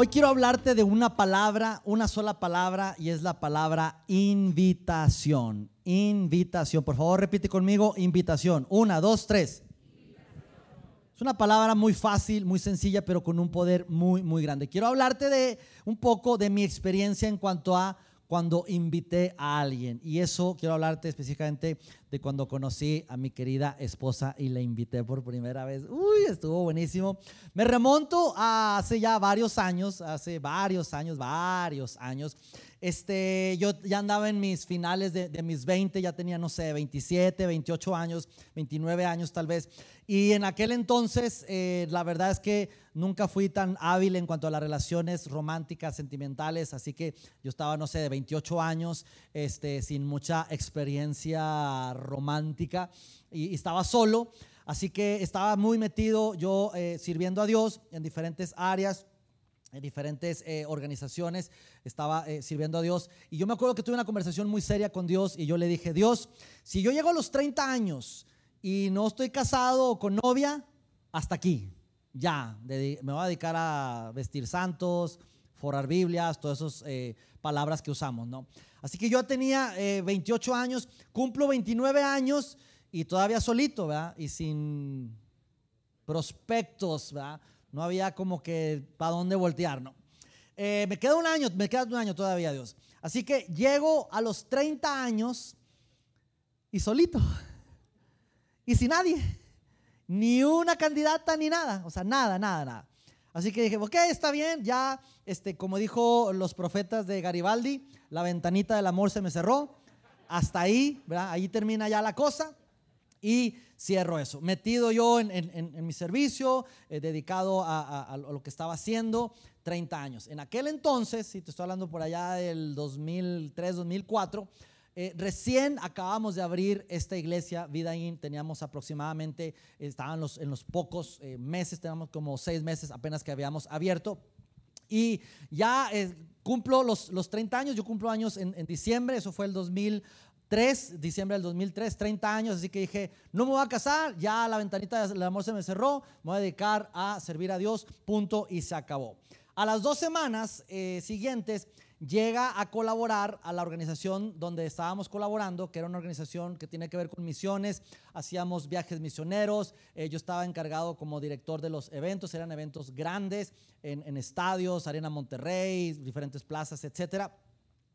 Hoy quiero hablarte de una palabra, una sola palabra, y es la palabra invitación. Invitación. Por favor, repite conmigo, invitación. Una, dos, tres. Es una palabra muy fácil, muy sencilla, pero con un poder muy, muy grande. Quiero hablarte de un poco de mi experiencia en cuanto a cuando invité a alguien. Y eso quiero hablarte específicamente de cuando conocí a mi querida esposa y la invité por primera vez. Uy, estuvo buenísimo. Me remonto a hace ya varios años, hace varios años, varios años. Este, yo ya andaba en mis finales de, mis 20, ya tenía, no sé, 27, 28 años, 29 años tal vez. Y en aquel entonces, eh, la verdad es que nunca fui tan hábil en cuanto a las relaciones románticas, sentimentales, así que yo estaba, no sé, de 28 años, este, sin mucha experiencia romántica y, y estaba solo, así que estaba muy metido yo eh, sirviendo a Dios en diferentes áreas en diferentes eh, organizaciones, estaba eh, sirviendo a Dios. Y yo me acuerdo que tuve una conversación muy seria con Dios y yo le dije, Dios, si yo llego a los 30 años y no estoy casado o con novia, hasta aquí, ya, me voy a dedicar a vestir santos, forar Biblias, todas esas eh, palabras que usamos, ¿no? Así que yo tenía 28 años, cumplo 29 años y todavía solito, ¿verdad? Y sin prospectos, ¿verdad? No había como que para dónde voltear, ¿no? Eh, me queda un año, me queda un año todavía, Dios. Así que llego a los 30 años y solito. Y sin nadie. Ni una candidata ni nada. O sea, nada, nada, nada. Así que dije, ok, está bien, ya, este, como dijo los profetas de Garibaldi, la ventanita del amor se me cerró. Hasta ahí, ¿verdad? Ahí termina ya la cosa. Y cierro eso. Metido yo en, en, en mi servicio, eh, dedicado a, a, a, lo que estaba haciendo, 30 años. En aquel entonces, si te estoy hablando por allá del 2003, 2004, eh, recién acabamos de abrir esta iglesia, Vida In, teníamos aproximadamente, estaban los, en los pocos eh, meses, teníamos como seis meses apenas que habíamos abierto. Y ya eh, cumplo los, los 30 años, yo cumplo años en, en diciembre, eso fue el 2000. 3, diciembre del 2003, 30 años, así que dije, no me voy a casar, ya la ventanita del amor se me cerró, me voy a dedicar a servir a Dios, punto, y se acabó. A las dos semanas eh, siguientes llega a colaborar a la organización donde estábamos colaborando, que era una organización que tiene que ver con misiones, hacíamos viajes misioneros, eh, yo estaba encargado como director de los eventos, eran eventos grandes en, en estadios, Arena Monterrey, diferentes plazas, etcétera.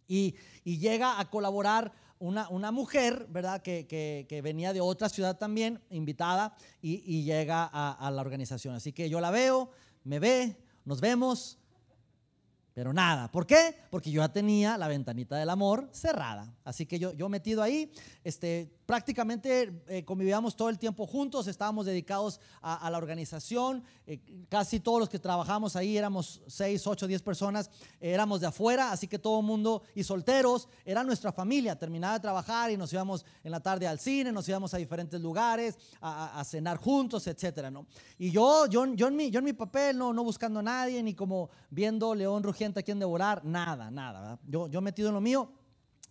Y, llega a colaborar una, una mujer, ¿verdad? Que, que, venía de otra ciudad también, invitada, y, y llega a, a, la organización. Así que yo la veo, me ve, nos vemos, pero nada. ¿Por qué? Porque yo ya tenía la ventanita del amor cerrada. Así que yo, yo metido ahí, este, prácticamente eh, convivíamos todo el tiempo juntos, estábamos dedicados a, la organización, eh, casi todos los que trabajamos ahí éramos 6, 8, 10 personas, eh, éramos de afuera, así que todo el mundo y solteros, era nuestra familia, terminaba de trabajar y nos íbamos en la tarde al cine, nos íbamos a diferentes lugares, a, cenar juntos, etcétera, ¿no? Y yo, yo, yo, en mi, yo en mi papel, no, no buscando a nadie, ni como viendo León Rugiente a quien devorar, nada, nada. Yo, yo metido en lo mío.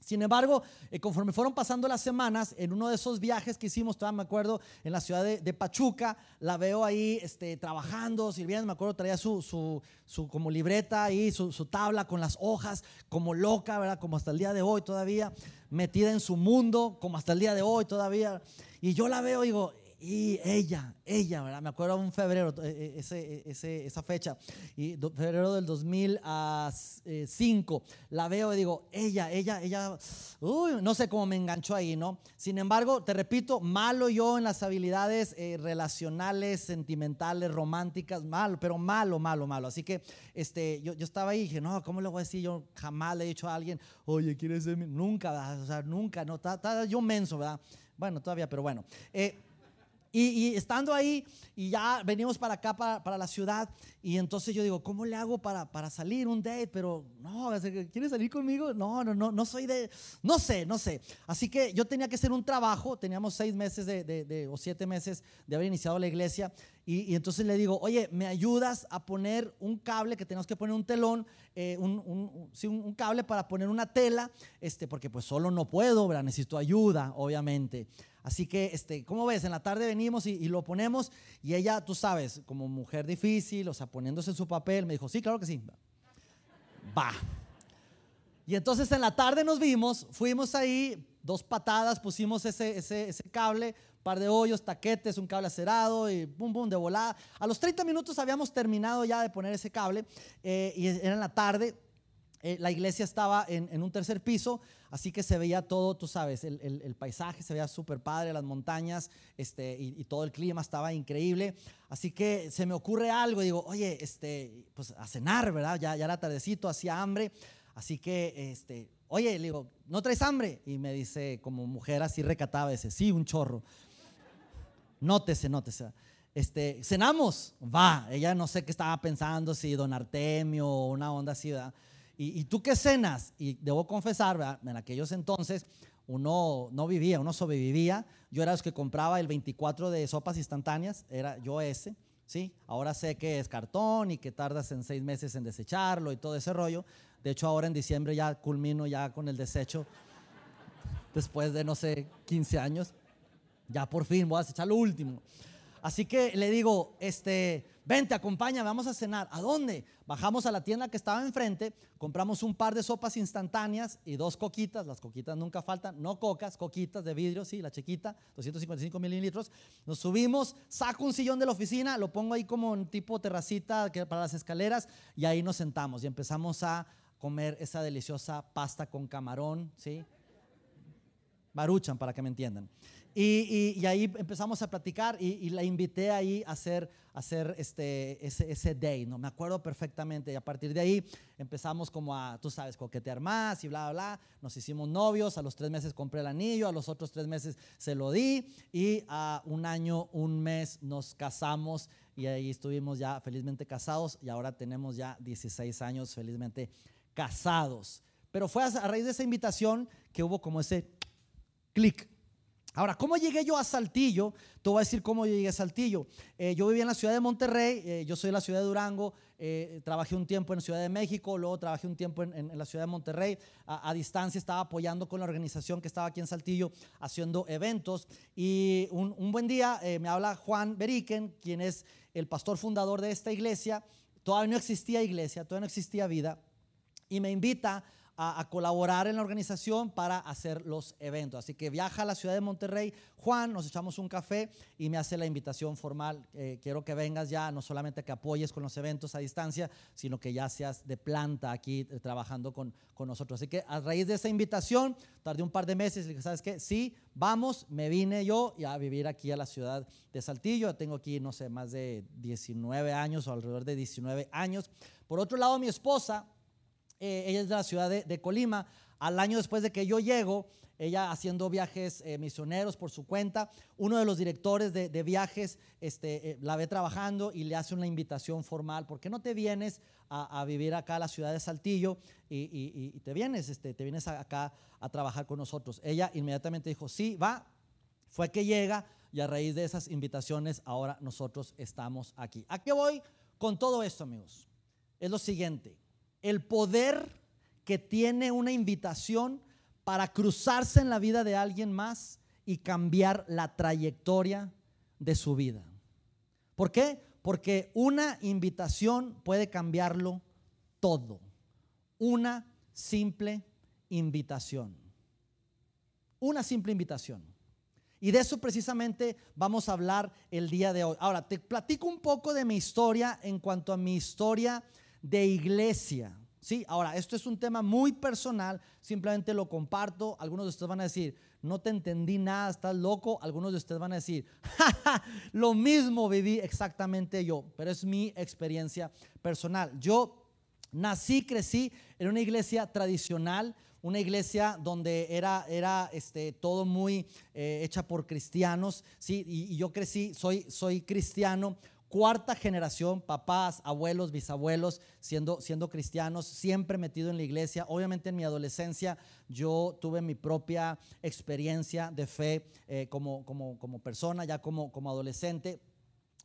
Sin embargo, eh, conforme fueron pasando las semanas, en uno de esos viajes que hicimos, todavía me acuerdo, en la ciudad de, Pachuca, la veo ahí este, trabajando, sirviendo, me acuerdo, traía su, su, su como libreta ahí, su, su, tabla con las hojas, como loca, ¿verdad? Como hasta el día de hoy todavía, metida en su mundo, como hasta el día de hoy todavía. Y yo la veo digo, y ella, ella, ¿verdad? Me acuerdo un febrero, ese, ese, esa fecha, y febrero del 2005, la veo y digo, ella, ella, ella, uy, no sé cómo me enganchó ahí, ¿no? Sin embargo, te repito, malo yo en las habilidades eh, relacionales, sentimentales, románticas, malo, pero malo, malo, malo. Así que este, yo, yo estaba ahí y dije, no, ¿cómo le voy a decir? Yo jamás le he dicho a alguien, oye, ¿quieres ser mi? Nunca, ¿verdad? o sea, nunca, no, está, está yo menso, ¿verdad? Bueno, todavía, pero bueno. Eh, Y, estando ahí, y ya venimos para acá, para, la ciudad, y entonces yo digo, ¿cómo le hago para, para salir un date? Pero no, ¿quieres salir conmigo? No, no, no, no soy de, no sé, no sé. Así que yo tenía que hacer un trabajo, teníamos seis meses de, o siete meses de haber iniciado la iglesia, y, entonces le digo, oye, ¿me ayudas a poner un cable que tenemos que poner un telón, eh, un, un, cable para poner una tela? Este, porque pues solo no puedo, ¿verdad? necesito ayuda, obviamente. Así que, este, ¿cómo ves? En la tarde venimos y, lo ponemos y ella, tú sabes, como mujer difícil, o sea, poniéndose en su papel, me dijo, sí, claro que sí. Va. Y entonces en la tarde nos vimos, fuimos ahí, dos patadas, pusimos ese, ese, ese cable, par de hoyos, taquetes, un cable acerado y pum, pum, de volada. A los 30 minutos habíamos terminado ya de poner ese cable eh, y era en la tarde. Eh, la iglesia estaba en, un tercer piso, así que se veía todo, tú sabes, el, el, paisaje se veía súper padre, las montañas este, y, todo el clima estaba increíble. Así que se me ocurre algo, digo, oye, este, pues a cenar, ¿verdad? Ya, ya era tardecito, hacía hambre. Así que, este, oye, le digo, ¿no traes hambre? Y me dice, como mujer así recatada, dice, sí, un chorro. Nótese, nótese. Este, cenamos, va. Ella no sé qué estaba pensando, si don Artemio o una onda así, ¿verdad? ¿Y, tú qué cenas? Y debo confesar, en aquellos entonces uno no vivía, uno sobrevivía. Yo era los que compraba el 24 de sopas instantáneas, era yo ese. ¿sí? Ahora sé que es cartón y que tardas en seis meses en desecharlo y todo ese rollo. De hecho, ahora en diciembre ya culmino ya con el desecho, después de, no sé, 15 años. Ya por fin voy a desechar lo último. Así que le digo, este, vente, acompáñame, vamos a cenar. ¿A dónde? Bajamos a la tienda que estaba enfrente, compramos un par de sopas instantáneas y dos coquitas, las coquitas nunca faltan, no cocas, coquitas de vidrio, sí, la chiquita, 255 mililitros. Nos subimos, saco un sillón de la oficina, lo pongo ahí como un tipo terracita para las escaleras y ahí nos sentamos y empezamos a comer esa deliciosa pasta con camarón, ¿sí? Baruchan, para que me entiendan. Y, ahí empezamos a platicar y, la invité ahí a hacer, hacer este, ese, ese, day, ¿no? Me acuerdo perfectamente. Y a partir de ahí empezamos como a, tú sabes, coquetear más y bla, bla, bla. Nos hicimos novios, a los tres meses compré el anillo, a los otros tres meses se lo di y a un año, un mes nos casamos y ahí estuvimos ya felizmente casados y ahora tenemos ya 16 años felizmente casados. Pero fue a raíz de esa invitación que hubo como ese clic Ahora, ¿cómo llegué yo a Saltillo? Te voy a decir cómo llegué a Saltillo. Eh, yo vivía en la ciudad de Monterrey, eh, yo soy de la ciudad de Durango, eh, trabajé un tiempo en la ciudad de México, luego trabajé un tiempo en, la ciudad de Monterrey. A, distancia estaba apoyando con la organización que estaba aquí en Saltillo haciendo eventos. Y un, un buen día me habla Juan Beriken, quien es el pastor fundador de esta iglesia. Todavía no existía iglesia, todavía no existía vida. Y me invita a, colaborar en la organización para hacer los eventos. Así que viaja a la ciudad de Monterrey, Juan, nos echamos un café y me hace la invitación formal. Eh, quiero que vengas ya, no solamente que apoyes con los eventos a distancia, sino que ya seas de planta aquí eh, trabajando con, con nosotros. Así que a raíz de esa invitación, tardé un par de meses y dije, ¿sabes qué? Sí, vamos, me vine yo a vivir aquí a la ciudad de Saltillo. Tengo aquí, no sé, más de 19 años o alrededor de 19 años. Por otro lado, mi esposa eh, ella es de la ciudad de, Colima. Al año después de que yo llego, ella haciendo viajes eh, misioneros por su cuenta, uno de los directores de, viajes este, eh, la ve trabajando y le hace una invitación formal, ¿por qué no te vienes a, vivir acá a la ciudad de Saltillo y, te vienes, este, te vienes acá a trabajar con nosotros? Ella inmediatamente dijo, sí, va, fue que llega y a raíz de esas invitaciones ahora nosotros estamos aquí. ¿A qué voy con todo esto, amigos? Es lo siguiente el poder que tiene una invitación para cruzarse en la vida de alguien más y cambiar la trayectoria de su vida. ¿Por qué? Porque una invitación puede cambiarlo todo. Una simple invitación. Una simple invitación. Y de eso precisamente vamos a hablar el día de hoy. Ahora, te platico un poco de mi historia en cuanto a mi historia de iglesia. Sí, ahora, esto es un tema muy personal, simplemente lo comparto. Algunos de ustedes van a decir, no te entendí nada, estás loco. Algunos de ustedes van a decir, lo mismo viví exactamente yo, pero es mi experiencia personal. Yo nací, crecí en una iglesia tradicional, una iglesia donde era, era este, todo muy eh, hecha por cristianos, ¿sí? Y, yo crecí, soy, soy cristiano, cuarta generación, papás, abuelos, bisabuelos, siendo, siendo cristianos, siempre metido en la iglesia. Obviamente en mi adolescencia yo tuve mi propia experiencia de fe eh, como, como, como, persona, ya como, como adolescente.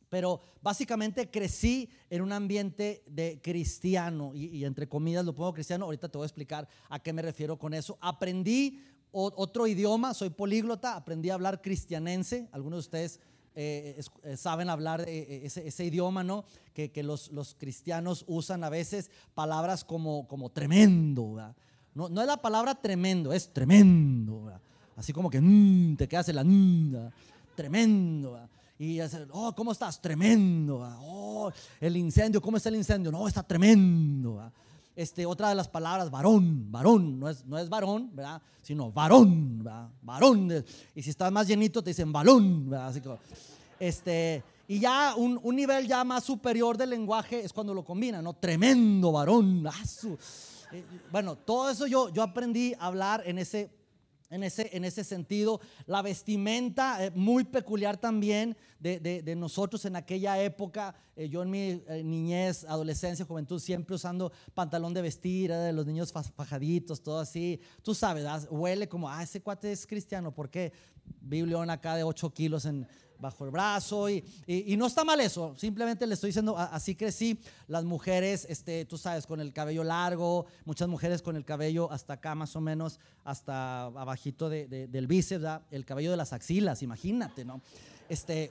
Pero básicamente crecí en un ambiente de cristiano, y, entre comillas lo pongo cristiano, ahorita te voy a explicar a qué me refiero con eso. Aprendí otro idioma, soy políglota, aprendí a hablar cristianense, algunos de ustedes eh, eh, saben hablar eh, ese, idioma, ¿no? Que, los, los, cristianos usan a veces palabras como, como tremendo, No, no, es la palabra tremendo, es tremendo, Así como que mm, te quedas en la mm, tremendo, Y oh, ¿cómo estás? Tremendo, Oh, el incendio, ¿cómo está el incendio? No, está tremendo, Este, otra de las palabras, varón, varón, no es, no es varón, ¿verdad? Sino varón, Varón. Y si estás más llenito, te dicen balón, ¿verdad? Así como, este, y ya un, nivel ya más superior del lenguaje es cuando lo combina, ¿no? Tremendo varón. Ah, eh, bueno, todo eso yo, yo aprendí a hablar en ese, en ese, en ese sentido. La vestimenta, eh, muy peculiar también de, nosotros en aquella época. Eh, yo en mi niñez, adolescencia, juventud, siempre usando pantalón de vestir, de los niños fajaditos, todo así. Tú sabes, huele como, ah, ese cuate es cristiano. ¿Por qué? Biblión acá de 8 kilos en bajo el brazo y, y, no está mal eso, simplemente le estoy diciendo, así crecí, las mujeres, este, tú sabes, con el cabello largo, muchas mujeres con el cabello hasta acá más o menos, hasta abajito de, del bíceps, el cabello de las axilas, imagínate, ¿no? Este,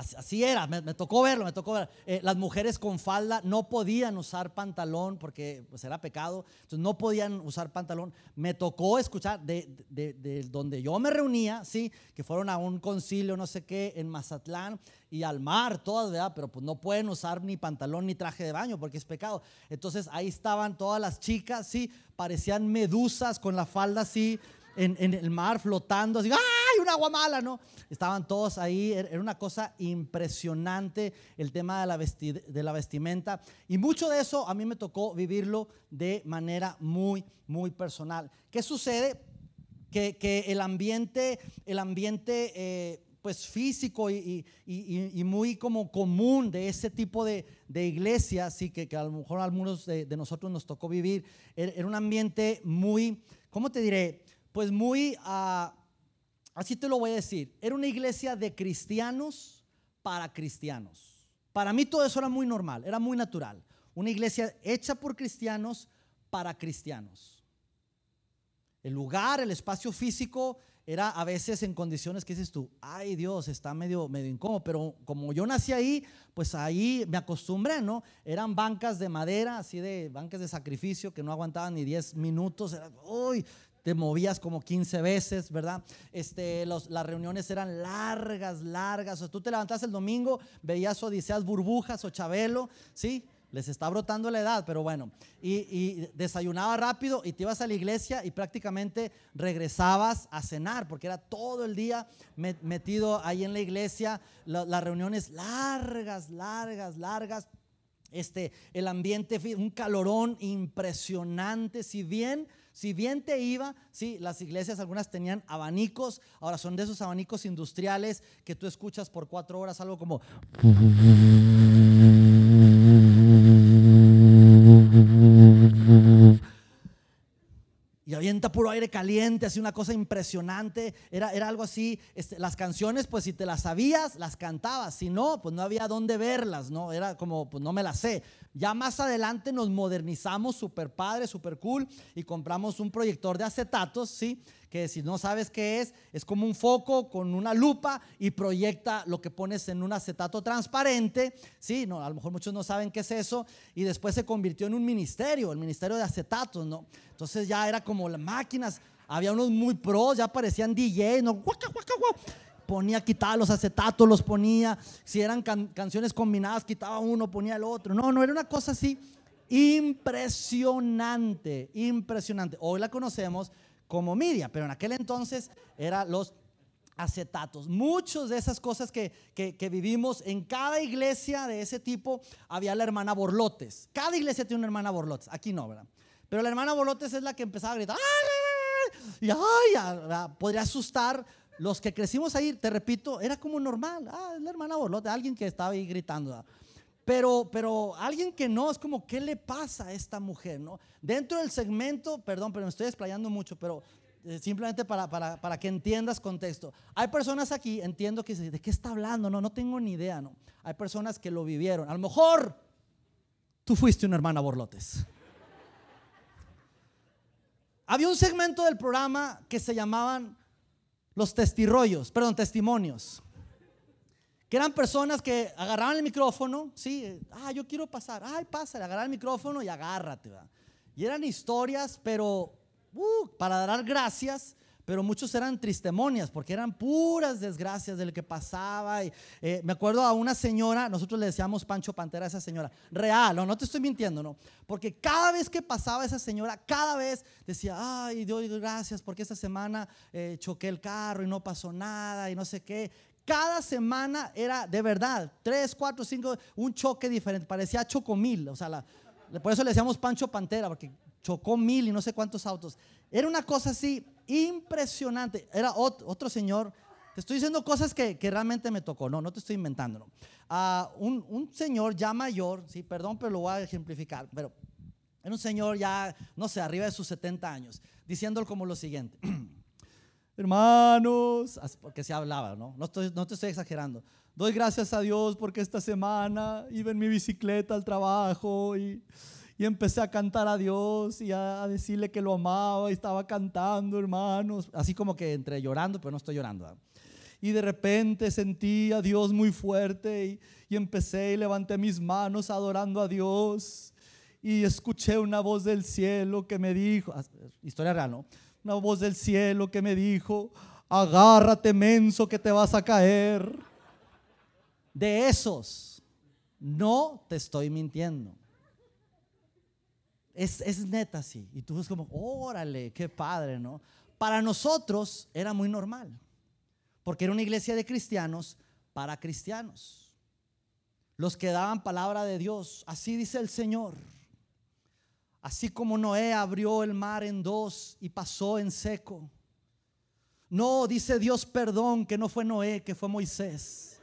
Así, era, me, tocó verlo, me tocó ver. Eh, las mujeres con falda no podían usar pantalón porque pues, era pecado, entonces no podían usar pantalón. Me tocó escuchar de, donde yo me reunía, sí, que fueron a un concilio, no sé qué, en Mazatlán y al mar, todas, ¿verdad? Pero pues no pueden usar ni pantalón ni traje de baño porque es pecado. Entonces ahí estaban todas las chicas, sí, parecían medusas con la falda así en, el mar flotando, así, ¡ay, un agua mala! ¿no? Estaban todos ahí, era una cosa impresionante el tema de la, de la vestimenta. Y mucho de eso a mí me tocó vivirlo de manera muy, muy personal. ¿Qué sucede? Que, que el ambiente, el ambiente eh, pues físico y, y, y, muy como común de ese tipo de, de iglesia, así que, que, a lo mejor algunos de, de nosotros nos tocó vivir, era un ambiente muy, ¿cómo te diré? Pues muy, ah, así te lo voy a decir, era una iglesia de cristianos para cristianos. Para mí todo eso era muy normal, era muy natural. Una iglesia hecha por cristianos para cristianos. El lugar, el espacio físico era a veces en condiciones que dices tú, ay Dios, está medio, medio incómodo, pero como yo nací ahí, pues ahí me acostumbré, ¿no? Eran bancas de madera, así de bancas de sacrificio que no aguantaban ni 10 minutos, uy, te movías como 15 veces, ¿verdad? Este, las reuniones eran largas, largas. O tú te levantas el domingo, veías Odiseas Burbujas o Chabelo, ¿sí? Les está brotando la edad, pero bueno. Y, desayunaba rápido y te ibas a la iglesia y prácticamente regresabas a cenar, porque era todo el día metido ahí en la iglesia. las reuniones largas, largas, largas. Este, el ambiente, un calorón impresionante. Si bien si bien te iba, sí, las iglesias algunas tenían abanicos, ahora son de esos abanicos industriales que tú escuchas por cuatro horas, algo como... avienta puro aire caliente, así una cosa impresionante. Era, era algo así. Este, las canciones, pues si te las sabías, las cantabas. Si no, pues no había dónde verlas, ¿no? Era como, pues no me las sé. Ya más adelante nos modernizamos, super padre, super cool, y compramos un proyector de acetatos, ¿sí? Que si no sabes qué es, es como un foco con una lupa y proyecta lo que pones en un acetato transparente, ¿sí? No, a lo mejor muchos no saben qué es eso, y después se convirtió en un ministerio, el ministerio de acetatos, ¿no? Entonces ya era como las máquinas, había unos muy pros, ya parecían DJ, ¿no? ponía, quitaba los acetatos, los ponía. Si eran canciones combinadas, quitaba uno, ponía el otro. No, no, era una cosa así impresionante, impresionante. Hoy la conocemos como media, pero en aquel entonces eran los acetatos. Muchas de esas cosas que, que, vivimos en cada iglesia de ese tipo había la hermana Borlotes. Cada iglesia tiene una hermana Borlotes. Aquí no, ¿verdad? Pero la hermana Bolotes es la que empezaba a gritar. Y ay, podría asustar los que crecimos ahí. Te repito, era como normal. Ah, es la hermana Bolotes, alguien que estaba ahí gritando. Pero, pero alguien que no, es como, ¿qué le pasa a esta mujer? ¿no? Dentro del segmento, perdón, pero me estoy explayando mucho, pero eh, simplemente para, para, para, que entiendas contexto. Hay personas aquí, entiendo que ¿de qué está hablando? No, no tengo ni idea, ¿no? Hay personas que lo vivieron. A lo mejor tú fuiste una hermana Borlotes. Había un segmento del programa que se llamaban los testirollos, perdón, testimonios. Que eran personas que agarraban el micrófono, sí, ah, yo quiero pasar, ay, pásale, agarrar el micrófono y agárrate. Y eran historias, pero uh, para dar gracias pero muchos eran tristemonias porque eran puras desgracias de lo que pasaba. Y, eh, me acuerdo a una señora, nosotros le decíamos Pancho Pantera a esa señora, real, no, no te estoy mintiendo, no, porque cada vez que pasaba esa señora, cada vez decía, ay, Dios, gracias porque esta semana eh, choqué el carro y no pasó nada y no sé qué. Cada semana era de verdad, tres, cuatro, cinco, un choque diferente, parecía chocomil, o sea, por eso le decíamos Pancho Pantera, porque chocó mil y no sé cuántos autos. Era una cosa así impresionante. Era otro, señor. Te estoy diciendo cosas que, realmente me tocó, no, no te estoy inventando. Ah, un, señor ya mayor, sí, perdón, pero lo voy a ejemplificar, pero era un señor ya, no sé, arriba de sus 70 años, diciéndolo como lo siguiente. Hermanos, porque se hablaba, ¿no? No, estoy, no te estoy exagerando. Doy gracias a Dios porque esta semana iba en mi bicicleta al trabajo y y empecé a cantar a Dios y a decirle que lo amaba y estaba cantando, hermanos, así como que entre llorando, pero no estoy llorando. Y de repente sentí a Dios muy fuerte y, empecé y levanté mis manos adorando a Dios y escuché una voz del cielo que me dijo, ah, historia real, ¿no? Una voz del cielo que me dijo, agárrate menso que te vas a caer. De esos, no te estoy mintiendo. Es, neta así. Y tú ves como, órale, qué padre, ¿no? Para nosotros era muy normal, porque era una iglesia de cristianos para cristianos. Los que daban palabra de Dios, así dice el Señor. Así como Noé abrió el mar en dos y pasó en seco. No, dice Dios, perdón, que no fue Noé, que fue Moisés.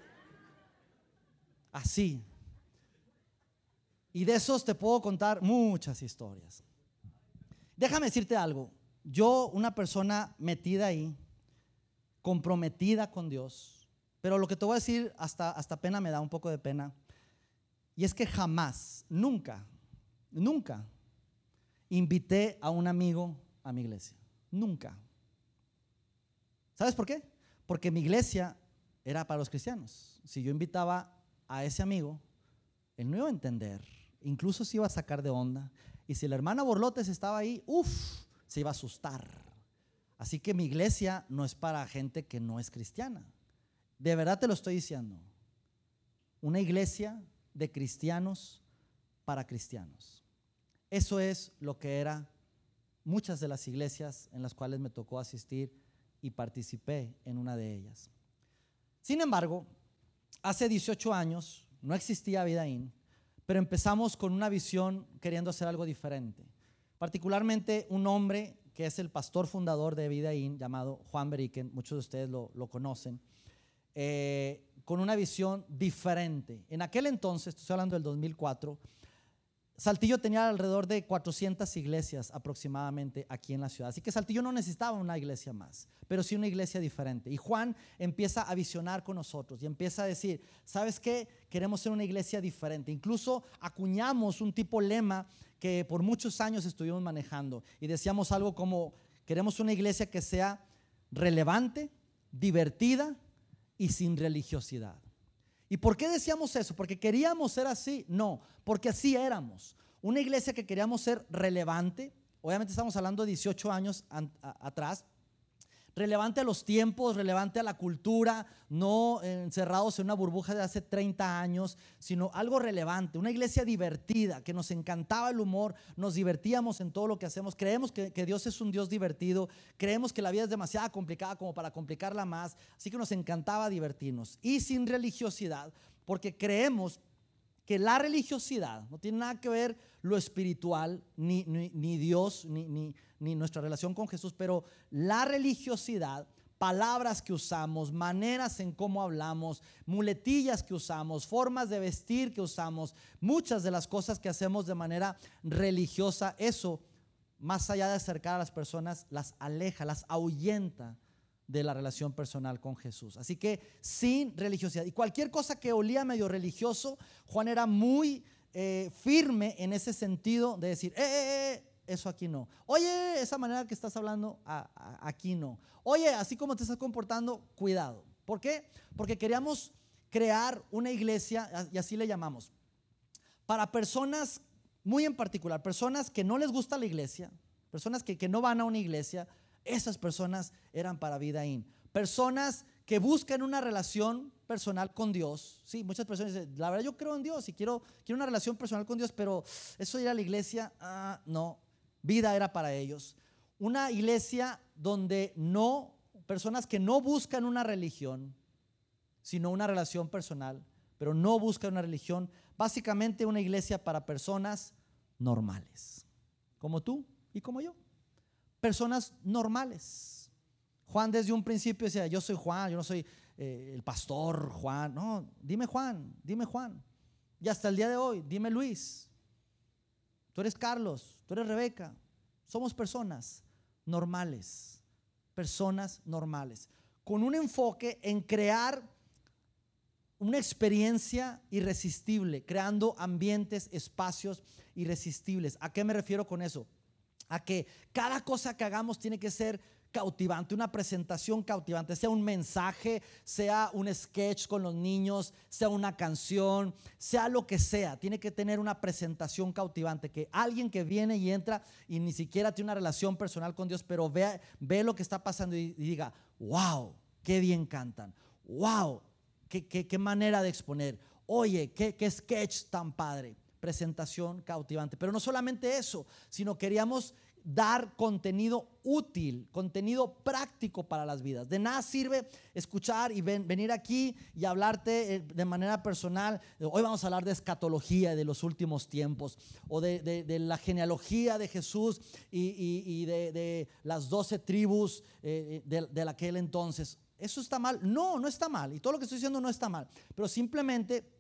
Así. Y de esos te puedo contar muchas historias. Déjame decirte algo. Yo, una persona metida ahí, comprometida con Dios, pero lo que te voy a decir hasta, hasta pena me da un poco de pena, y es que jamás, nunca, nunca invité a un amigo a mi iglesia. Nunca. ¿Sabes por qué? Porque mi iglesia era para los cristianos. Si yo invitaba a ese amigo, él no iba a entender incluso se iba a sacar de onda. Y si la hermana Borlotes estaba ahí, uff, se iba a asustar. Así que mi iglesia no es para gente que no es cristiana. De verdad te lo estoy diciendo. Una iglesia de cristianos para cristianos. Eso es lo que era muchas de las iglesias en las cuales me tocó asistir y participé en una de ellas. Sin embargo, hace 18 años no existía Vidaín pero empezamos con una visión queriendo hacer algo diferente. Particularmente un hombre que es el pastor fundador de Vidaín, llamado Juan Beriken, muchos de ustedes lo, conocen, eh, con una visión diferente. En aquel entonces, estoy hablando del 2004, Saltillo tenía alrededor de 400 iglesias aproximadamente aquí en la ciudad. Así que Saltillo no necesitaba una iglesia más, pero sí una iglesia diferente. Y Juan empieza a visionar con nosotros y empieza a decir, ¿sabes qué? Queremos ser una iglesia diferente. Incluso acuñamos un tipo lema que por muchos años estuvimos manejando y decíamos algo como, queremos una iglesia que sea relevante, divertida y sin religiosidad. ¿Y por qué decíamos eso? ¿Porque queríamos ser así? No, porque así éramos. Una iglesia que queríamos ser relevante, obviamente estamos hablando de 18 años atrás, relevante a los tiempos, relevante a la cultura, no encerrados en una burbuja de hace 30 años, sino algo relevante, una iglesia divertida, que nos encantaba el humor, nos divertíamos en todo lo que hacemos, creemos que, que Dios es un Dios divertido, creemos que la vida es demasiado complicada como para complicarla más, así que nos encantaba divertirnos. Y sin religiosidad, porque creemos que la religiosidad, no tiene nada que ver lo espiritual, ni, ni, Dios, ni, ni, ni nuestra relación con Jesús, pero la religiosidad palabras que usamos, maneras en cómo hablamos, muletillas que usamos, formas de vestir que usamos, muchas de las cosas que hacemos de manera religiosa, eso, más allá de acercar a las personas, las aleja, las ahuyenta de la relación personal con Jesús. Así que sin religiosidad. Y cualquier cosa que olía medio religioso, Juan era muy eh, firme en ese sentido de decir, eh, eh, eso aquí no. Oye, esa manera que estás hablando, aquí no. Oye, así como te estás comportando, cuidado. ¿Por qué? Porque queríamos crear una iglesia, y así le llamamos, para personas muy en particular, personas que no les gusta la iglesia, personas que no van a una iglesia, esas personas eran para vida in. Personas que buscan una relación personal con Dios. Sí, muchas personas dicen, la verdad yo creo en Dios y quiero, quiero una relación personal con Dios, pero eso de a la iglesia, ah, no, vida era para ellos. Una iglesia donde no, personas que no buscan una religión, sino una relación personal, pero no buscan una religión, básicamente una iglesia para personas normales, como tú y como yo personas normales. Juan desde un principio decía, yo soy Juan, yo no soy eh, el pastor Juan. No, dime Juan, dime Juan. Y hasta el día de hoy, dime Luis. Tú eres Carlos, tú eres Rebeca. Somos personas normales, personas normales, con un enfoque en crear una experiencia irresistible, creando ambientes, espacios irresistibles. ¿A qué me refiero con eso? A que cada cosa que hagamos tiene que ser cautivante, una presentación cautivante, sea un mensaje, sea un sketch con los niños, sea una canción, sea lo que sea, tiene que tener una presentación cautivante, que alguien que viene y entra y ni siquiera tiene una relación personal con Dios, pero ve, ve lo que está pasando y, diga, wow, qué bien cantan, wow, qué, qué, manera de exponer, oye, qué, qué sketch tan padre presentación cautivante. Pero no solamente eso, sino queríamos dar contenido útil, contenido práctico para las vidas. De nada sirve escuchar y venir aquí y hablarte eh, de manera personal. Hoy vamos a hablar de escatología de los últimos tiempos, o de, la genealogía de Jesús y, de, las doce tribus eh, de, de aquel entonces. ¿Eso está mal? No, no está mal. Y todo lo que estoy diciendo no está mal. Pero simplemente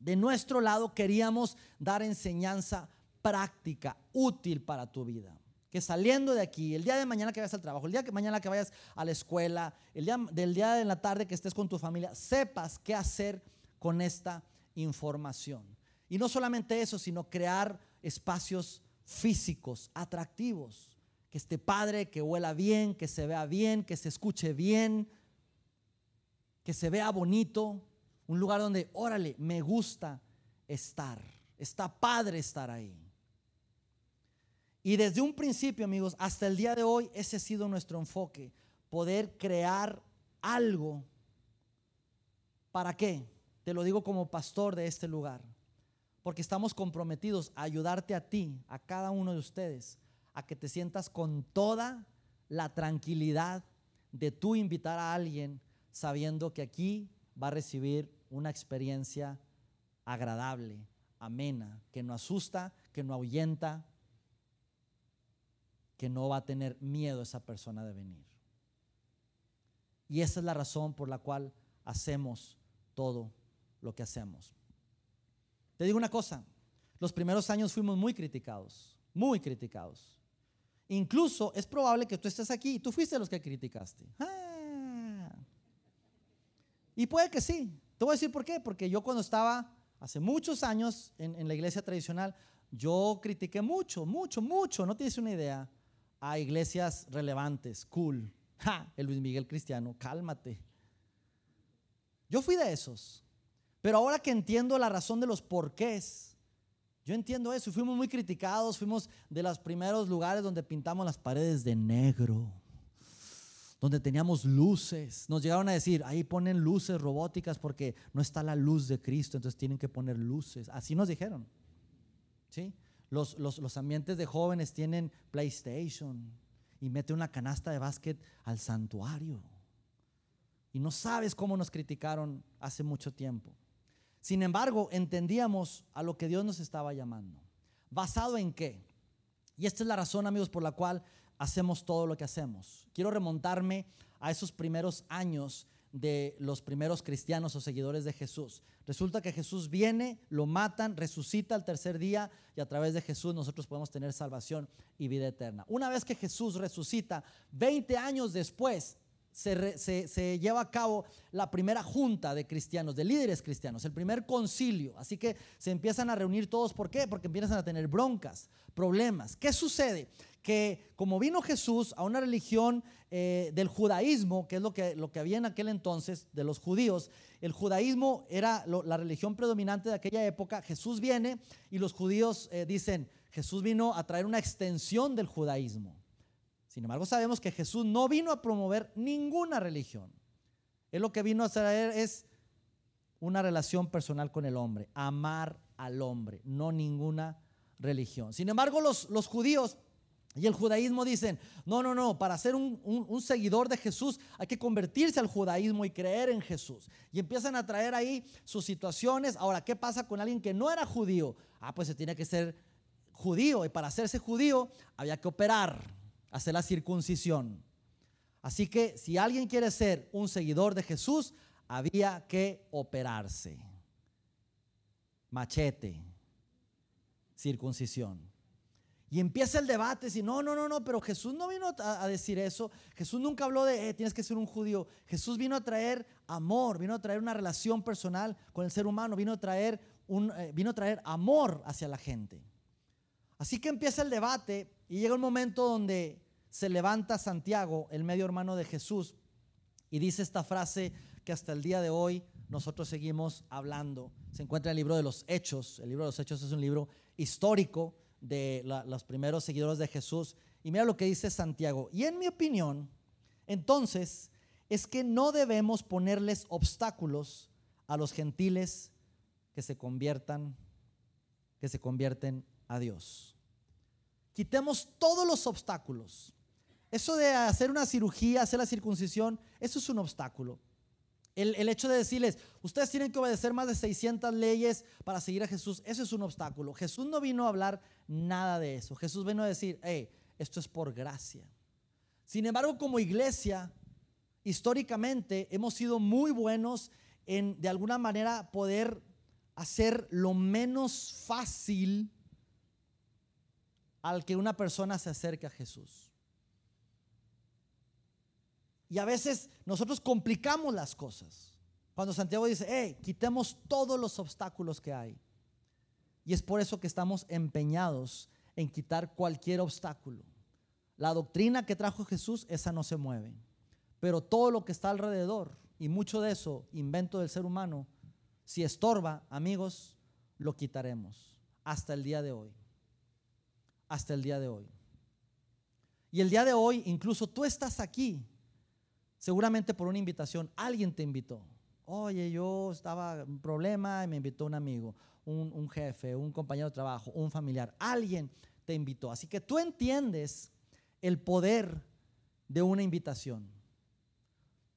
de nuestro lado queríamos dar enseñanza práctica, útil para tu vida. Que saliendo de aquí, el día de mañana que vayas al trabajo, el día de mañana que vayas a la escuela, el día del día de la tarde que estés con tu familia, sepas qué hacer con esta información. Y no solamente eso, sino crear espacios físicos atractivos. Que esté padre, que huela bien, que se vea bien, que se escuche bien, que se vea bonito, un lugar donde, órale, me gusta estar. Está padre estar ahí. Y desde un principio, amigos, hasta el día de hoy, ese ha sido nuestro enfoque. Poder crear algo. ¿Para qué? Te lo digo como pastor de este lugar. Porque estamos comprometidos a ayudarte a ti, a cada uno de ustedes, a que te sientas con toda la tranquilidad de tú invitar a alguien sabiendo que aquí va a recibir una experiencia agradable, amena, que no asusta, que no ahuyenta, que no va a tener miedo esa persona de venir. Y esa es la razón por la cual hacemos todo lo que hacemos. Te digo una cosa, los primeros años fuimos muy criticados, muy criticados. Incluso es probable que tú estés aquí y tú fuiste los que criticaste. Ah. Y puede que sí, te voy a decir por qué, porque yo cuando estaba hace muchos años en, la iglesia tradicional, yo critiqué mucho, mucho, mucho, no tienes una idea, a iglesias relevantes, cool. el Luis Miguel cristiano, cálmate. Yo fui de esos. Pero ahora que entiendo la razón de los porqués, yo entiendo eso. Fuimos muy criticados, fuimos de los primeros lugares donde pintamos las paredes de negro donde teníamos luces. Nos llegaron a decir, ahí ponen luces robóticas porque no está la luz de Cristo, entonces tienen que poner luces. Así nos dijeron. ¿Sí? Los, los, ambientes de jóvenes tienen PlayStation y mete una canasta de básquet al santuario. Y no sabes cómo nos criticaron hace mucho tiempo. Sin embargo, entendíamos a lo que Dios nos estaba llamando. ¿Basado en qué? Y esta es la razón, amigos, por la cual hacemos todo lo que hacemos. Quiero remontarme a esos primeros años de los primeros cristianos o seguidores de Jesús. Resulta que Jesús viene, lo matan, resucita al tercer día y a través de Jesús nosotros podemos tener salvación y vida eterna. Una vez que Jesús resucita, 20 años después, se, lleva a cabo la primera junta de cristianos, de líderes cristianos, el primer concilio. Así que se empiezan a reunir todos. ¿Por qué? Porque empiezan a tener broncas, problemas. ¿Qué sucede? Que como vino Jesús a una religión eh, del judaísmo, que es lo que, lo que había en aquel entonces de los judíos, el judaísmo era la religión predominante de aquella época. Jesús viene y los judíos eh, dicen, Jesús vino a traer una extensión del judaísmo. Sin embargo, sabemos que Jesús no vino a promover ninguna religión. Él lo que vino a traer es una relación personal con el hombre, amar al hombre, no ninguna religión. Sin embargo, los, los judíos y el judaísmo dicen, no, no, no, para ser un, un, seguidor de Jesús hay que convertirse al judaísmo y creer en Jesús. Y empiezan a traer ahí sus situaciones. Ahora, ¿qué pasa con alguien que no era judío? Ah, pues se tiene que ser judío. Y para hacerse judío había que operar hacer la circuncisión. Así que si alguien quiere ser un seguidor de Jesús, había que operarse. Machete, circuncisión. Y empieza el debate, si no, no, no, no, pero Jesús no vino a, decir eso. Jesús nunca habló de, eh, tienes que ser un judío. Jesús vino a traer amor, vino a traer una relación personal con el ser humano, vino a traer, un, eh, vino a traer amor hacia la gente. Así que empieza el debate y llega un momento donde se levanta Santiago, el medio hermano de Jesús, y dice esta frase que hasta el día de hoy nosotros seguimos hablando. Se encuentra en el libro de los Hechos. El libro de los Hechos es un libro histórico de los primeros seguidores de Jesús. Y mira lo que dice Santiago. Y en mi opinión, entonces, es que no debemos ponerles obstáculos a los gentiles que se conviertan, que se convierten a Dios. Quitemos todos los obstáculos. Eso de hacer una cirugía, hacer la circuncisión, eso es un obstáculo. El, hecho de decirles, ustedes tienen que obedecer más de 600 leyes para seguir a Jesús, eso es un obstáculo. Jesús no vino a hablar nada de eso. Jesús vino a decir, hey, esto es por gracia. Sin embargo, como iglesia, históricamente hemos sido muy buenos en, de alguna manera, poder hacer lo menos fácil al que una persona se acerque a Jesús. Y a veces nosotros complicamos las cosas. Cuando Santiago dice, hey, quitemos todos los obstáculos que hay. Y es por eso que estamos empeñados en quitar cualquier obstáculo. La doctrina que trajo Jesús, esa no se mueve. Pero todo lo que está alrededor, y mucho de eso, invento del ser humano, si estorba, amigos, lo quitaremos hasta el día de hoy hasta el día de hoy. Y el día de hoy, incluso tú estás aquí, seguramente por una invitación, alguien te invitó. Oye, yo estaba en un problema y me invitó un amigo, un, un jefe, un compañero de trabajo, un familiar. Alguien te invitó. Así que tú entiendes el poder de una invitación.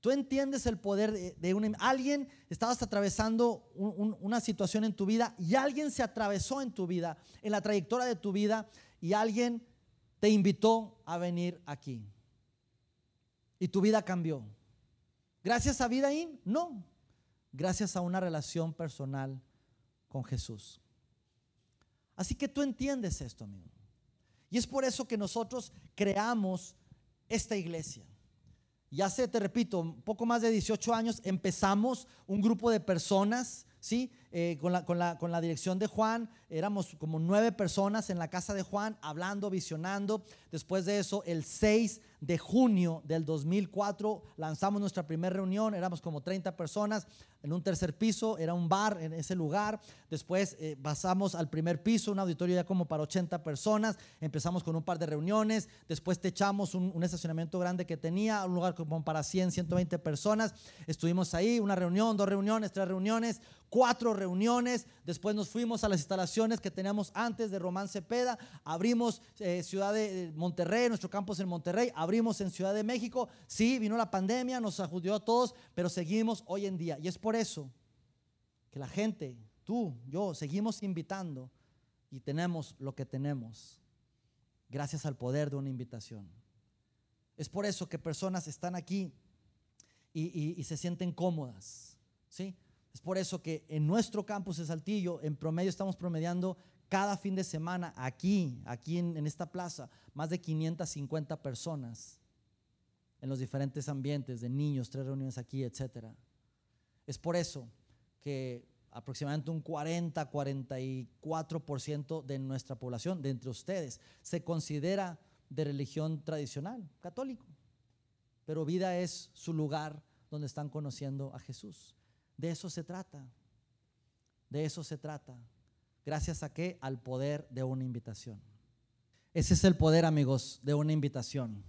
Tú entiendes el poder de, una... Alguien, estabas atravesando una situación en tu vida y alguien se atravesó en tu vida, en la trayectoria de tu vida y alguien te invitó a venir aquí. Y tu vida cambió. ¿Gracias a Vidaín? No. Gracias a una relación personal con Jesús. Así que tú entiendes esto, amigo. Y es por eso que nosotros creamos esta iglesia. Y hace, te repito, poco más de 18 años empezamos un grupo de personas ¿sí? Eh, con, la, con, la, con, la, dirección de Juan, éramos como nueve personas en la casa de Juan hablando, visionando. Después de eso, el 6 de junio del 2004 lanzamos nuestra primera reunión, éramos como 30 personas en un tercer piso, era un bar en ese lugar. Después eh, pasamos al primer piso, un auditorio ya como para 80 personas. Empezamos con un par de reuniones. Después techamos un, un estacionamiento grande que tenía, un lugar como para 100, 120 personas. Estuvimos ahí, una reunión, dos reuniones, tres reuniones, cuatro reuniones. Después nos fuimos a las instalaciones que teníamos antes de Román Cepeda. Abrimos eh, Ciudad de Monterrey, nuestro campus en Monterrey. Abrimos en Ciudad de México. Sí, vino la pandemia, nos ajustó a todos, pero seguimos hoy en día. Y es por eso que la gente, tú, yo, seguimos invitando y tenemos lo que tenemos gracias al poder de una invitación. Es por eso que personas están aquí y, se sienten cómodas. ¿sí? Es por eso que en nuestro campus de Saltillo, en promedio estamos promediando cada fin de semana aquí, aquí en, esta plaza, más de 550 personas en los diferentes ambientes de niños, tres reuniones aquí, etc. Es por eso que aproximadamente un 40, 44% de nuestra población, de entre ustedes, se considera de religión tradicional, católico. Pero vida es su lugar donde están conociendo a Jesús. De eso se trata. De eso se trata. Gracias a qué? Al poder de una invitación. Ese es el poder, amigos, de una invitación.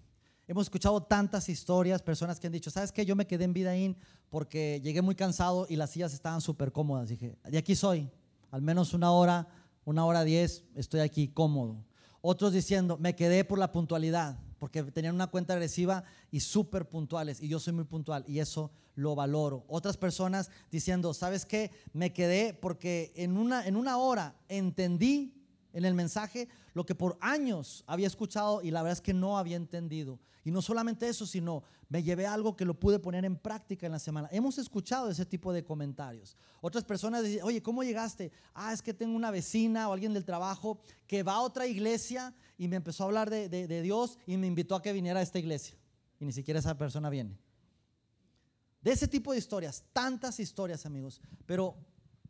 Hemos escuchado tantas historias, personas que han dicho, ¿sabes qué? Yo me quedé en Vidaín porque llegué muy cansado y las sillas estaban súper cómodas. Dije, de aquí soy, al menos una hora, una hora diez, estoy aquí cómodo. Otros diciendo, me quedé por la puntualidad, porque tenían una cuenta agresiva y súper puntuales, y yo soy muy puntual, y eso lo valoro. Otras personas diciendo, ¿sabes qué? Me quedé porque en una, en una hora entendí en el mensaje lo que por años había escuchado y la verdad es que no había entendido. Y no solamente eso, sino me llevé algo que lo pude poner en práctica en la semana. Hemos escuchado ese tipo de comentarios. Otras personas dicen, oye, ¿cómo llegaste? Ah, es que tengo una vecina o alguien del trabajo que va a otra iglesia y me empezó a hablar de, de Dios y me invitó a que viniera a esta iglesia. Y ni siquiera esa persona viene. De ese tipo de historias, tantas historias, amigos. Pero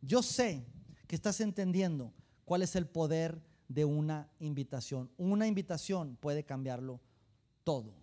yo sé que estás entendiendo cuál es el poder de una invitación. Una invitación puede cambiarlo todo.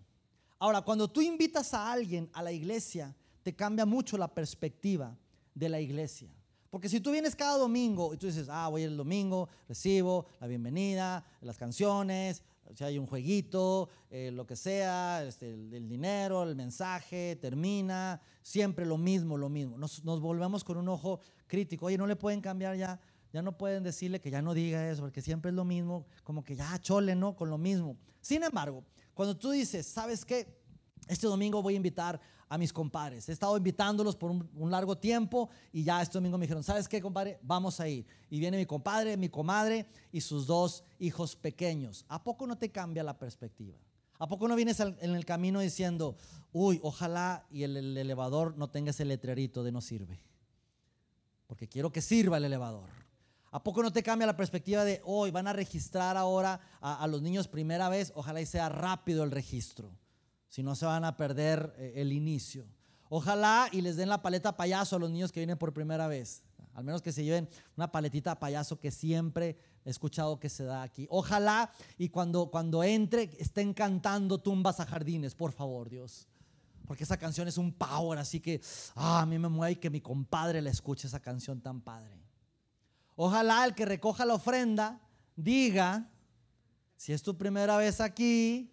Ahora, cuando tú invitas a alguien a la iglesia, te cambia mucho la perspectiva de la iglesia. Porque si tú vienes cada domingo y tú dices, ah, voy el domingo, recibo la bienvenida, las canciones, si hay un jueguito, eh, lo que sea, este, el, dinero, el mensaje, termina, siempre lo mismo, lo mismo. Nos, nos, volvemos con un ojo crítico. Oye, no le pueden cambiar ya, ya no pueden decirle que ya no diga eso, porque siempre es lo mismo, como que ya chole, ¿no? Con lo mismo. Sin embargo, cuando tú dices, ¿sabes qué? Este domingo voy a invitar a mis compadres. He estado invitándolos por un, largo tiempo y ya este domingo me dijeron, ¿sabes qué, compadre? Vamos a ir. Y viene mi compadre, mi comadre y sus dos hijos pequeños. ¿A poco no te cambia la perspectiva? ¿A poco no vienes en el camino diciendo, uy, ojalá y el, elevador no tenga ese letrerito de no sirve? Porque quiero que sirva el elevador. ¿A poco no te cambia la perspectiva de hoy van a registrar ahora a, los niños primera vez? Ojalá y sea rápido el registro, si no se van a perder eh, el inicio. Ojalá y les den la paleta payaso a los niños que vienen por primera vez. Al menos que se lleven una paletita payaso que siempre he escuchado que se da aquí. Ojalá y cuando, cuando entre estén cantando tumbas a jardines, por favor, Dios. Porque esa canción es un power, así que ah, a mí me mueve que mi compadre le escuche esa canción tan padre. Ojalá el que recoja la ofrenda diga, si es tu primera vez aquí,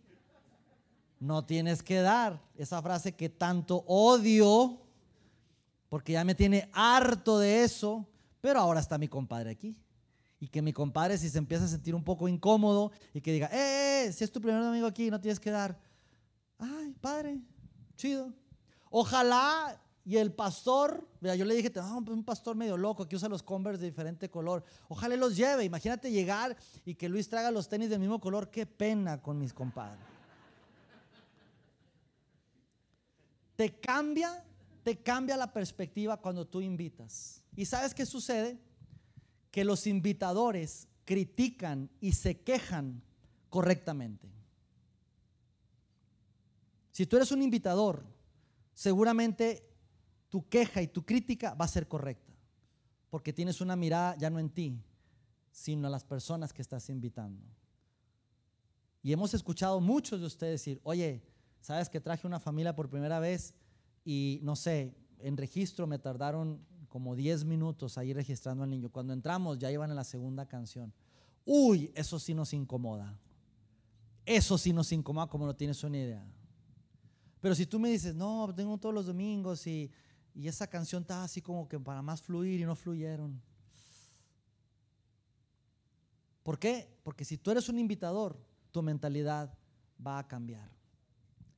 no tienes que dar esa frase que tanto odio, porque ya me tiene harto de eso, pero ahora está mi compadre aquí. Y que mi compadre si se empieza a sentir un poco incómodo y que diga, eh, eh, eh si es tu primer amigo aquí, no tienes que dar. Ay, padre, chido. Ojalá y el pastor, yo le dije, ah, un pastor medio loco que usa los Converse de diferente color. Ojalá los lleve. Imagínate llegar y que Luis traiga los tenis del mismo color. Qué pena con mis compadres. Te cambia, te cambia la perspectiva cuando tú invitas. ¿Y sabes qué sucede? Que los invitadores critican y se quejan correctamente. Si tú eres un invitador, seguramente tu queja y tu crítica va a ser correcta, porque tienes una mirada ya no en ti, sino a las personas que estás invitando. Y hemos escuchado muchos de ustedes decir, oye, ¿sabes que traje una familia por primera vez y no sé, en registro me tardaron como 10 minutos ahí registrando al niño. Cuando entramos ya iban en la segunda canción. Uy, eso sí nos incomoda. Eso sí nos incomoda como no tienes una idea. Pero si tú me dices, no, tengo todos los domingos y y esa canción estaba así como que para más fluir y no fluyeron. ¿Por qué? Porque si tú eres un invitador, tu mentalidad va a cambiar.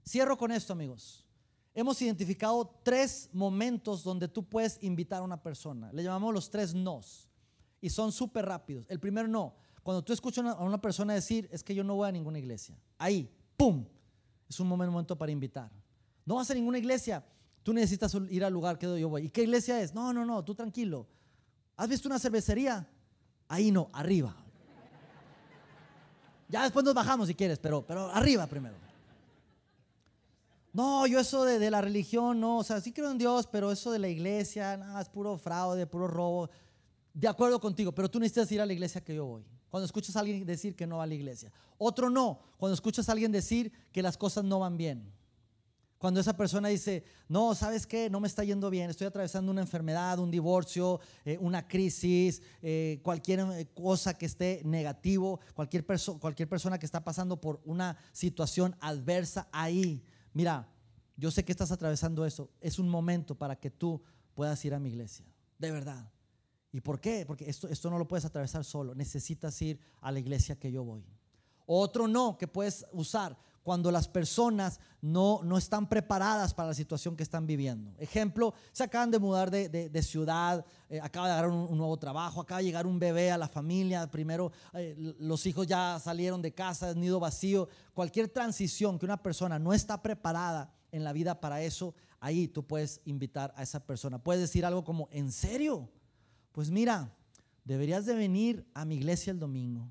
Cierro con esto, amigos. hemos identificado tres momentos donde tú puedes invitar a una persona. Le llamamos los tres nos. Y son súper rápidos. El primer no. Cuando tú escuchas a una persona decir, es que yo no voy a ninguna iglesia. Ahí, ¡pum! Es un momento para invitar. No vas a ninguna iglesia. Tú necesitas ir al lugar que yo voy. ¿Y qué iglesia es? No, no, no, tú tranquilo. ¿Has visto una cervecería? Ahí no, arriba. Ya después nos bajamos si quieres, pero, pero arriba primero. No, yo eso de, la religión, no, o sea, sí creo en Dios, pero eso de la iglesia, nada, es puro fraude, puro robo. De acuerdo contigo, pero tú necesitas ir a la iglesia que yo voy. Cuando escuchas a alguien decir que no va a la iglesia. Otro no, cuando escuchas a alguien decir que las cosas no van bien. Cuando esa persona dice, no, ¿sabes qué? No me está yendo bien, estoy atravesando una enfermedad, un divorcio, eh, una crisis, eh, cualquier eh, cosa que esté negativo, cualquier, cualquier persona que está pasando por una situación adversa ahí mira, yo sé que estás atravesando eso, es un momento para que tú puedas ir a mi iglesia, de verdad. ¿Y por qué? Porque esto, esto no lo puedes atravesar solo, necesitas ir a la iglesia que yo voy. Otro no que puedes usar cuando las personas no, no están preparadas para la situación que están viviendo. Ejemplo, se acaban de mudar de, ciudad, eh, acaba de llegar un, nuevo trabajo, acaba de llegar un bebé a la familia, primero eh, los hijos ya salieron de casa, es nido vacío. Cualquier transición que una persona no está preparada en la vida para eso, ahí tú puedes invitar a esa persona. Puedes decir algo como, ¿en serio? Pues mira, deberías de venir a mi iglesia el domingo.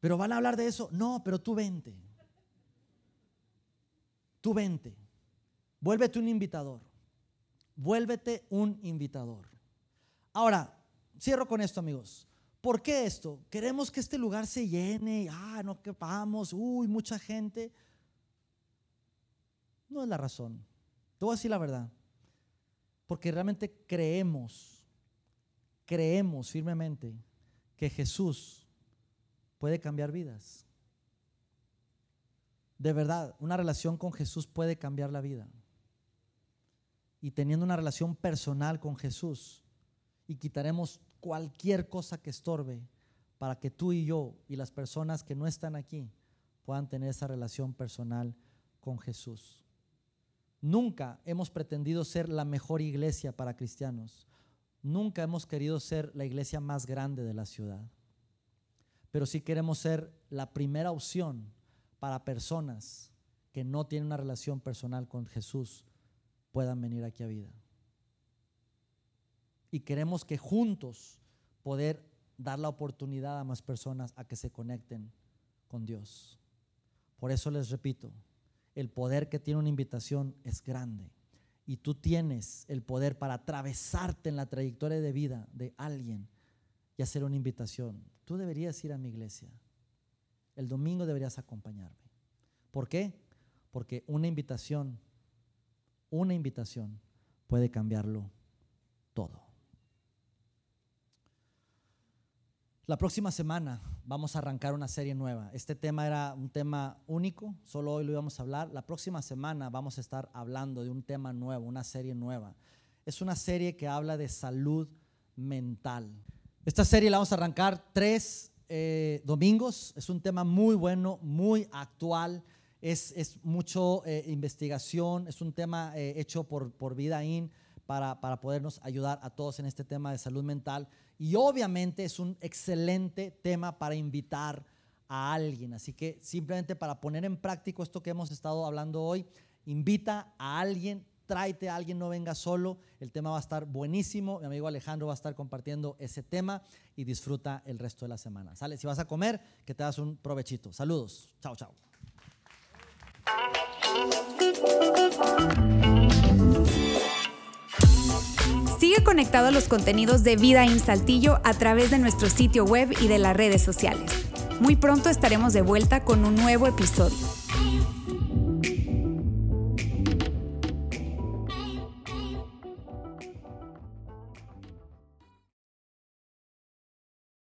Pero van a hablar de eso. No, pero tú vente. Tú vente. Vuélvete un invitador. Vuélvete un invitador. Ahora, cierro con esto, amigos. ¿Por qué esto? Queremos que este lugar se llene. Ah, no quepamos. Uy, mucha gente. No es la razón. Te voy a decir la verdad. Porque realmente creemos, creemos firmemente que Jesús puede cambiar vidas. De verdad, una relación con Jesús puede cambiar la vida. Y teniendo una relación personal con Jesús, y quitaremos cualquier cosa que estorbe para que tú y yo y las personas que no están aquí puedan tener esa relación personal con Jesús. Nunca hemos pretendido ser la mejor iglesia para cristianos. Nunca hemos querido ser la iglesia más grande de la ciudad. Pero sí queremos ser la primera opción para personas que no tienen una relación personal con Jesús puedan venir aquí a vida. Y queremos que juntos poder dar la oportunidad a más personas a que se conecten con Dios. Por eso les repito, el poder que tiene una invitación es grande. Y tú tienes el poder para atravesarte en la trayectoria de vida de alguien y hacer una invitación. Tú deberías ir a mi iglesia el domingo deberías acompañarme. ¿Por qué? Porque una invitación, una invitación puede cambiarlo todo. La próxima semana vamos a arrancar una serie nueva. Este tema era un tema único, solo hoy lo íbamos a hablar. La próxima semana vamos a estar hablando de un tema nuevo, una serie nueva. Es una serie que habla de salud mental. Esta serie la vamos a arrancar tres eh, domingos. Es un tema muy bueno, muy actual. Es, es mucho eh, investigación. Es un tema eh, hecho por, por Vidaín para, para podernos ayudar a todos en este tema de salud mental. Y obviamente es un excelente tema para invitar a alguien. Así que simplemente para poner en práctico esto que hemos estado hablando hoy, invita a alguien tráete a alguien, no venga solo. El tema va a estar buenísimo. Mi amigo Alejandro va a estar compartiendo ese tema y disfruta el resto de la semana. Sale, si vas a comer, que te das un provechito. Saludos. Chao, chao. Sigue conectado a los contenidos de Vida en Saltillo a través de nuestro sitio web y de las redes sociales. Muy pronto estaremos de vuelta con un nuevo episodio.